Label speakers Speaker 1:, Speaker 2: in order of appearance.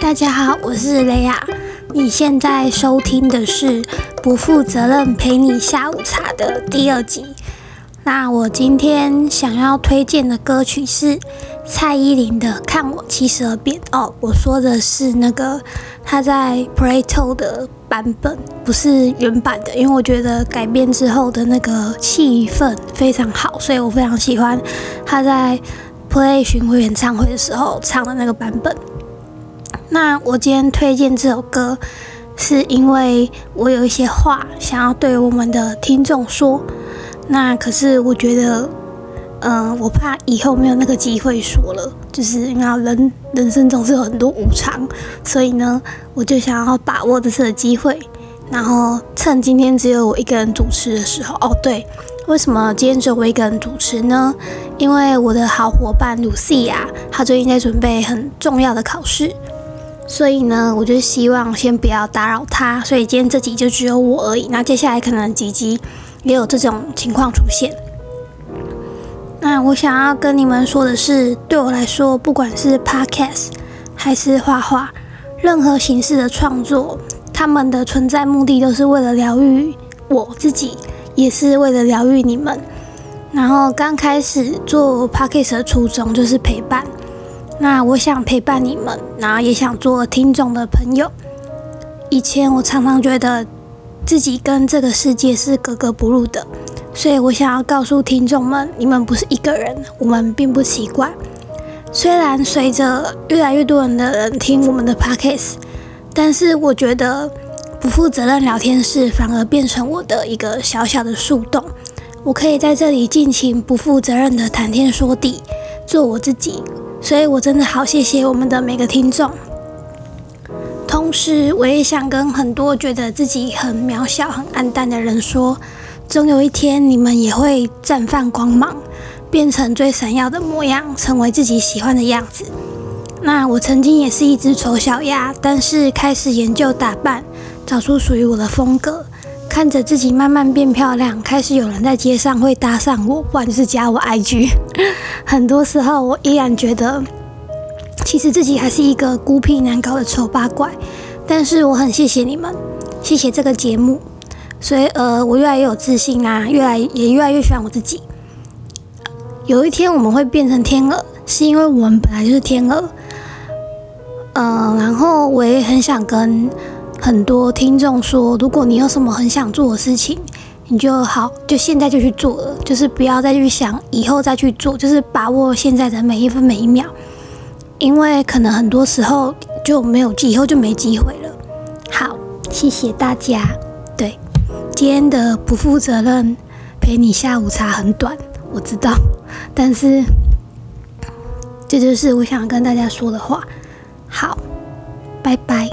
Speaker 1: 大家好，我是雷亚。你现在收听的是《不负责任陪你下午茶》的第二集。那我今天想要推荐的歌曲是蔡依林的《看我七十二变》哦。我说的是那个她在 Play t o 的版本，不是原版的，因为我觉得改编之后的那个气氛非常好，所以我非常喜欢她在 Play 巡回演唱会的时候唱的那个版本。那我今天推荐这首歌，是因为我有一些话想要对我们的听众说。那可是我觉得，嗯，我怕以后没有那个机会说了，就是因为人人生总是有很多无常，所以呢，我就想要把握这次的机会，然后趁今天只有我一个人主持的时候，哦，对，为什么今天只有我一个人主持呢？因为我的好伙伴露西亚，她最近在准备很重要的考试，所以呢，我就希望先不要打扰他，所以今天这集就只有我而已。那接下来可能几集。也有这种情况出现。那我想要跟你们说的是，对我来说，不管是 podcast 还是画画，任何形式的创作，他们的存在目的都是为了疗愈我自己，也是为了疗愈你们。然后刚开始做 podcast 的初衷就是陪伴。那我想陪伴你们，然后也想做听众的朋友。以前我常常觉得。自己跟这个世界是格格不入的，所以我想要告诉听众们，你们不是一个人，我们并不奇怪。虽然随着越来越多人的人听我们的 podcast，但是我觉得不负责任聊天室反而变成我的一个小小的树洞，我可以在这里尽情不负责任的谈天说地，做我自己。所以我真的好谢谢我们的每个听众。同时，我也想跟很多觉得自己很渺小、很暗淡的人说，总有一天你们也会绽放光芒，变成最闪耀的模样，成为自己喜欢的样子。那我曾经也是一只丑小鸭，但是开始研究打扮，找出属于我的风格，看着自己慢慢变漂亮，开始有人在街上会搭上我，不然就是加我 IG。很多时候，我依然觉得。其实自己还是一个孤僻难搞的丑八怪，但是我很谢谢你们，谢谢这个节目，所以呃，我越来越有自信啦，越来也越来越喜欢我自己。有一天我们会变成天鹅，是因为我们本来就是天鹅。嗯，然后我也很想跟很多听众说，如果你有什么很想做的事情，你就好，就现在就去做了，就是不要再去想以后再去做，就是把握现在的每一分每一秒。因为可能很多时候就没有以后就没机会了。好，谢谢大家。对，今天的不负责任陪你下午茶很短，我知道，但是这就是我想跟大家说的话。好，拜拜。